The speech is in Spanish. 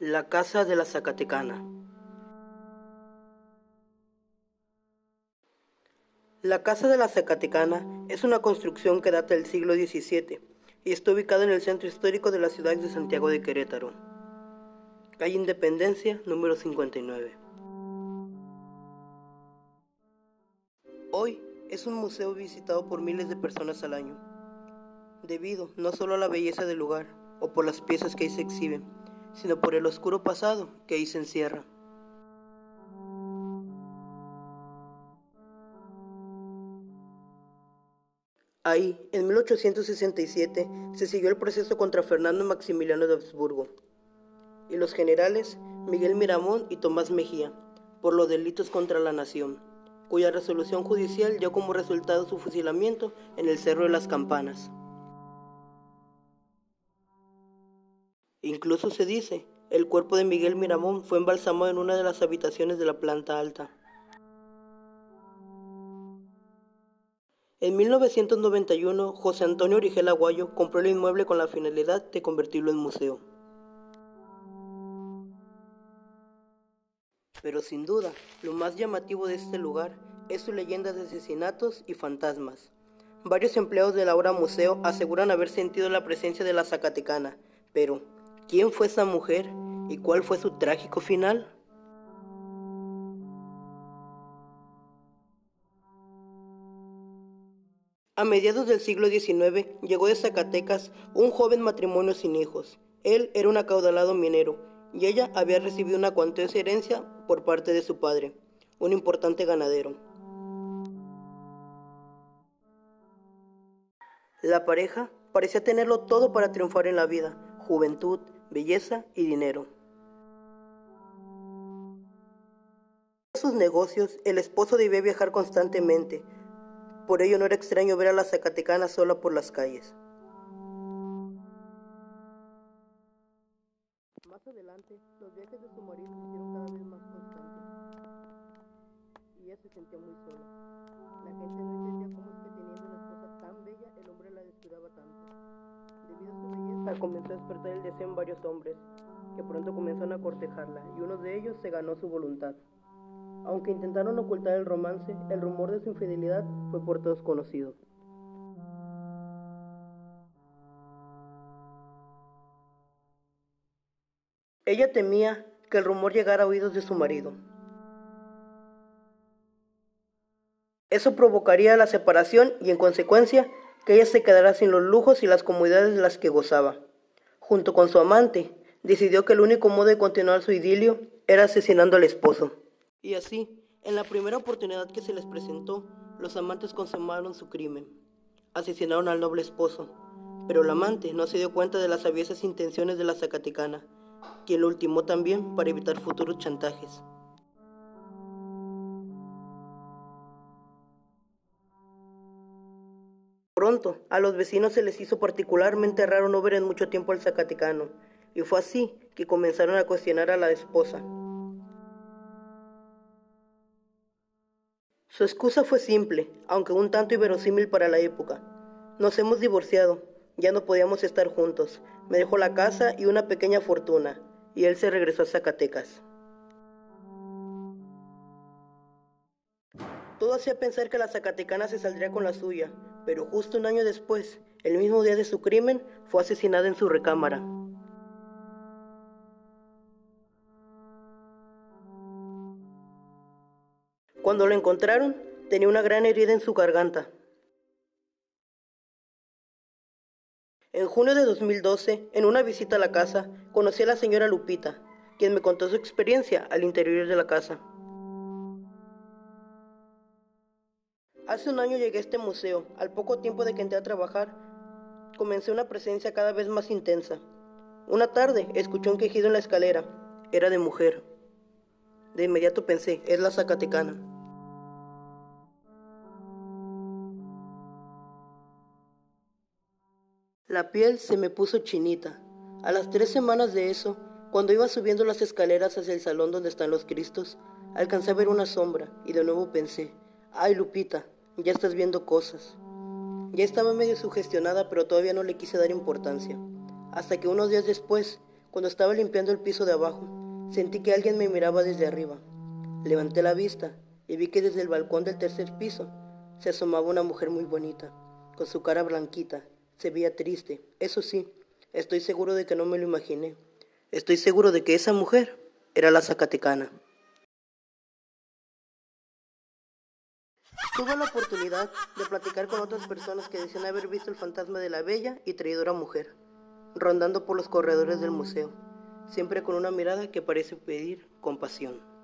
La Casa de la Zacatecana La Casa de la Zacatecana es una construcción que data del siglo XVII y está ubicada en el centro histórico de la ciudad de Santiago de Querétaro. Calle Independencia, número 59. Hoy es un museo visitado por miles de personas al año, debido no solo a la belleza del lugar o por las piezas que ahí se exhiben, sino por el oscuro pasado que ahí se encierra. Ahí, en 1867, se siguió el proceso contra Fernando Maximiliano de Habsburgo y los generales Miguel Miramón y Tomás Mejía por los delitos contra la nación, cuya resolución judicial dio como resultado su fusilamiento en el Cerro de las Campanas. Incluso se dice, el cuerpo de Miguel Miramón fue embalsamado en una de las habitaciones de la planta alta. En 1991, José Antonio Origel Aguayo compró el inmueble con la finalidad de convertirlo en museo. Pero sin duda, lo más llamativo de este lugar es su leyenda de asesinatos y fantasmas. Varios empleados del ahora museo aseguran haber sentido la presencia de la Zacatecana, pero ¿quién fue esa mujer y cuál fue su trágico final? A mediados del siglo XIX llegó de Zacatecas un joven matrimonio sin hijos. Él era un acaudalado minero y ella había recibido una cuantiosa herencia por parte de su padre, un importante ganadero. La pareja parecía tenerlo todo para triunfar en la vida, juventud, belleza y dinero. En sus negocios, el esposo debía viajar constantemente, por ello no era extraño ver a la Zacatecana sola por las calles. Más adelante, los viajes de su marido se hicieron cada vez más constantes. Y ella se sentía muy sola. Comenzó a despertar el deseo en varios hombres, que pronto comenzaron a cortejarla, y uno de ellos se ganó su voluntad. Aunque intentaron ocultar el romance, el rumor de su infidelidad fue por todos conocido. Ella temía que el rumor llegara a oídos de su marido. Eso provocaría la separación y en consecuencia que ella se quedara sin los lujos y las comodidades de las que gozaba. Junto con su amante, decidió que el único modo de continuar su idilio era asesinando al esposo. Y así, en la primera oportunidad que se les presentó, los amantes consumaron su crimen. Asesinaron al noble esposo, pero el amante no se dio cuenta de las aviesas intenciones de la Zacatecana, quien lo ultimó también para evitar futuros chantajes. Pronto, a los vecinos se les hizo particularmente raro no ver en mucho tiempo al Zacatecano, y fue así que comenzaron a cuestionar a la esposa. Su excusa fue simple, aunque un tanto inverosímil para la época. Nos hemos divorciado, ya no podíamos estar juntos. Me dejó la casa y una pequeña fortuna, y él se regresó a Zacatecas. Todo hacía pensar que la Zacatecana se saldría con la suya, pero justo un año después, el mismo día de su crimen, fue asesinada en su recámara. Cuando lo encontraron, tenía una gran herida en su garganta. En junio de 2012, en una visita a la casa, conocí a la señora Lupita, quien me contó su experiencia al interior de la casa. Hace un año llegué a este museo. Al poco tiempo de que entré a trabajar, comencé una presencia cada vez más intensa. Una tarde escuché un quejido en la escalera. Era de mujer. De inmediato pensé, es la Zacatecana. La piel se me puso chinita. A las tres semanas de eso, cuando iba subiendo las escaleras hacia el salón donde están los Cristos, alcancé a ver una sombra y de nuevo pensé, ay Lupita, ya estás viendo cosas. Ya estaba medio sugestionada, pero todavía no le quise dar importancia. Hasta que unos días después, cuando estaba limpiando el piso de abajo, sentí que alguien me miraba desde arriba. Levanté la vista y vi que desde el balcón del tercer piso se asomaba una mujer muy bonita, con su cara blanquita. Se veía triste. Eso sí, estoy seguro de que no me lo imaginé. Estoy seguro de que esa mujer era la Zacatecana. Tuve la oportunidad de platicar con otras personas que decían haber visto el fantasma de la bella y traidora mujer, rondando por los corredores del museo, siempre con una mirada que parece pedir compasión.